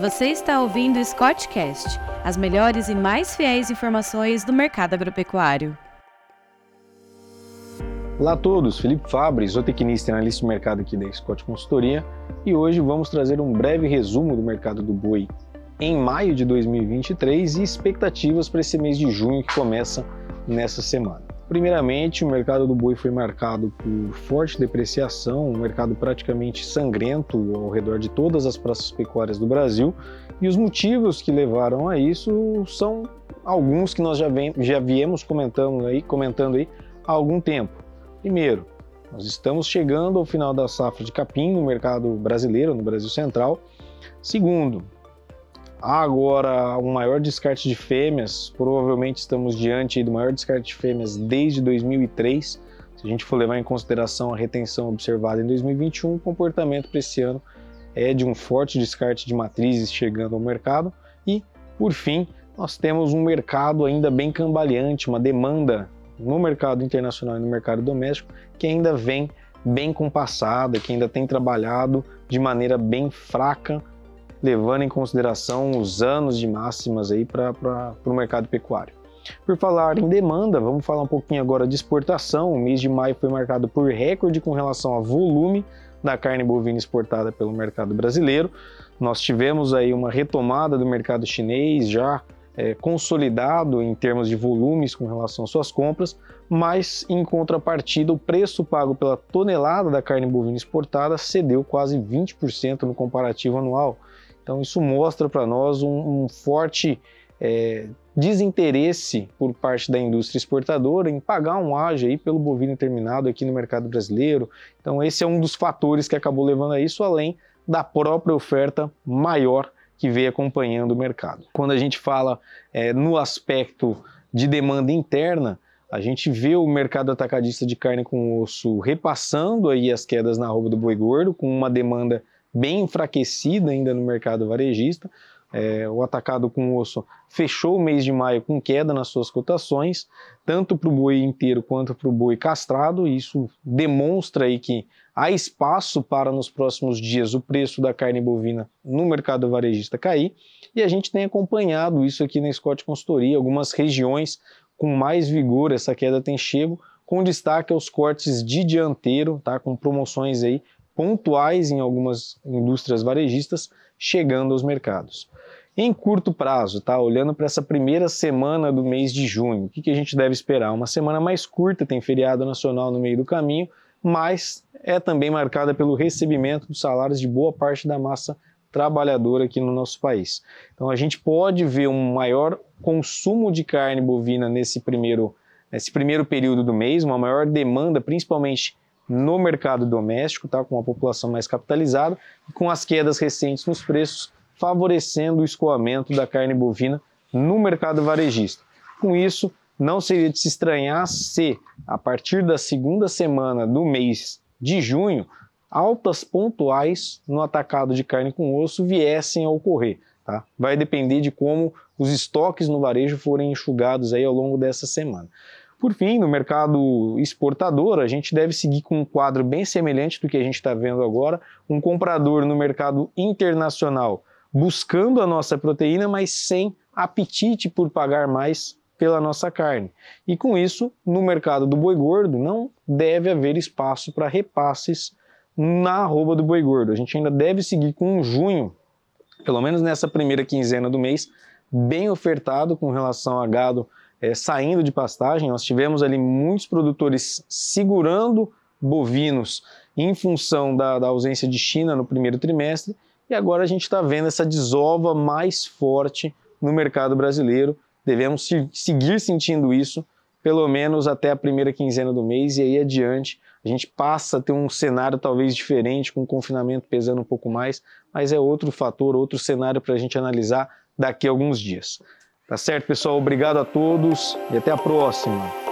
Você está ouvindo o Scottcast, as melhores e mais fiéis informações do mercado agropecuário. Olá a todos, Felipe Fabre, zootecnista e analista de mercado aqui da Scott Consultoria, e hoje vamos trazer um breve resumo do mercado do boi em maio de 2023 e expectativas para esse mês de junho que começa nessa semana. Primeiramente, o mercado do boi foi marcado por forte depreciação, um mercado praticamente sangrento ao redor de todas as praças pecuárias do Brasil, e os motivos que levaram a isso são alguns que nós já, vem, já viemos comentando aí, comentando aí há algum tempo. Primeiro, nós estamos chegando ao final da safra de capim no mercado brasileiro, no Brasil Central. Segundo, Agora um maior descarte de fêmeas, provavelmente estamos diante do maior descarte de fêmeas desde 2003. Se a gente for levar em consideração a retenção observada em 2021, o comportamento para esse ano é de um forte descarte de matrizes chegando ao mercado. E, por fim, nós temos um mercado ainda bem cambaleante, uma demanda no mercado internacional e no mercado doméstico que ainda vem bem compassada, que ainda tem trabalhado de maneira bem fraca levando em consideração os anos de máximas aí para o mercado pecuário. Por falar em demanda, vamos falar um pouquinho agora de exportação. O mês de maio foi marcado por recorde com relação a volume da carne bovina exportada pelo mercado brasileiro. Nós tivemos aí uma retomada do mercado chinês já é, consolidado em termos de volumes com relação às suas compras, mas em contrapartida o preço pago pela tonelada da carne bovina exportada cedeu quase 20% no comparativo anual. Então, isso mostra para nós um, um forte é, desinteresse por parte da indústria exportadora em pagar um ágio aí pelo bovino terminado aqui no mercado brasileiro. Então, esse é um dos fatores que acabou levando a isso, além da própria oferta maior que veio acompanhando o mercado. Quando a gente fala é, no aspecto de demanda interna, a gente vê o mercado atacadista de carne com osso repassando aí as quedas na roupa do boi gordo, com uma demanda bem enfraquecida ainda no mercado varejista. É, o atacado com osso fechou o mês de maio com queda nas suas cotações, tanto para o boi inteiro quanto para o boi castrado. Isso demonstra aí que há espaço para nos próximos dias o preço da carne bovina no mercado varejista cair. E a gente tem acompanhado isso aqui na Scott Consultoria, algumas regiões com mais vigor essa queda tem chego, com destaque aos cortes de dianteiro, tá? com promoções aí pontuais em algumas indústrias varejistas chegando aos mercados. Em curto prazo, tá? olhando para essa primeira semana do mês de junho, o que, que a gente deve esperar? Uma semana mais curta, tem feriado nacional no meio do caminho, mas é também marcada pelo recebimento dos salários de boa parte da massa trabalhadora aqui no nosso país. Então a gente pode ver um maior consumo de carne bovina nesse primeiro, nesse primeiro período do mês, uma maior demanda, principalmente no mercado doméstico, tá? com a população mais capitalizada e com as quedas recentes nos preços, favorecendo o escoamento da carne bovina no mercado varejista. Com isso, não seria de se estranhar se, a partir da segunda semana do mês de junho, altas pontuais no atacado de carne com osso viessem a ocorrer. Tá? Vai depender de como os estoques no varejo forem enxugados aí ao longo dessa semana. Por fim, no mercado exportador, a gente deve seguir com um quadro bem semelhante do que a gente está vendo agora, um comprador no mercado internacional buscando a nossa proteína, mas sem apetite por pagar mais pela nossa carne. E com isso, no mercado do boi gordo, não deve haver espaço para repasses na arroba do boi gordo. A gente ainda deve seguir com um junho, pelo menos nessa primeira quinzena do mês, bem ofertado com relação a gado é, saindo de pastagem. Nós tivemos ali muitos produtores segurando bovinos em função da, da ausência de China no primeiro trimestre, e agora a gente está vendo essa desova mais forte no mercado brasileiro. Devemos seguir sentindo isso, pelo menos até a primeira quinzena do mês, e aí adiante a gente passa a ter um cenário talvez diferente, com o confinamento pesando um pouco mais, mas é outro fator, outro cenário para a gente analisar daqui a alguns dias. Tá certo, pessoal? Obrigado a todos e até a próxima.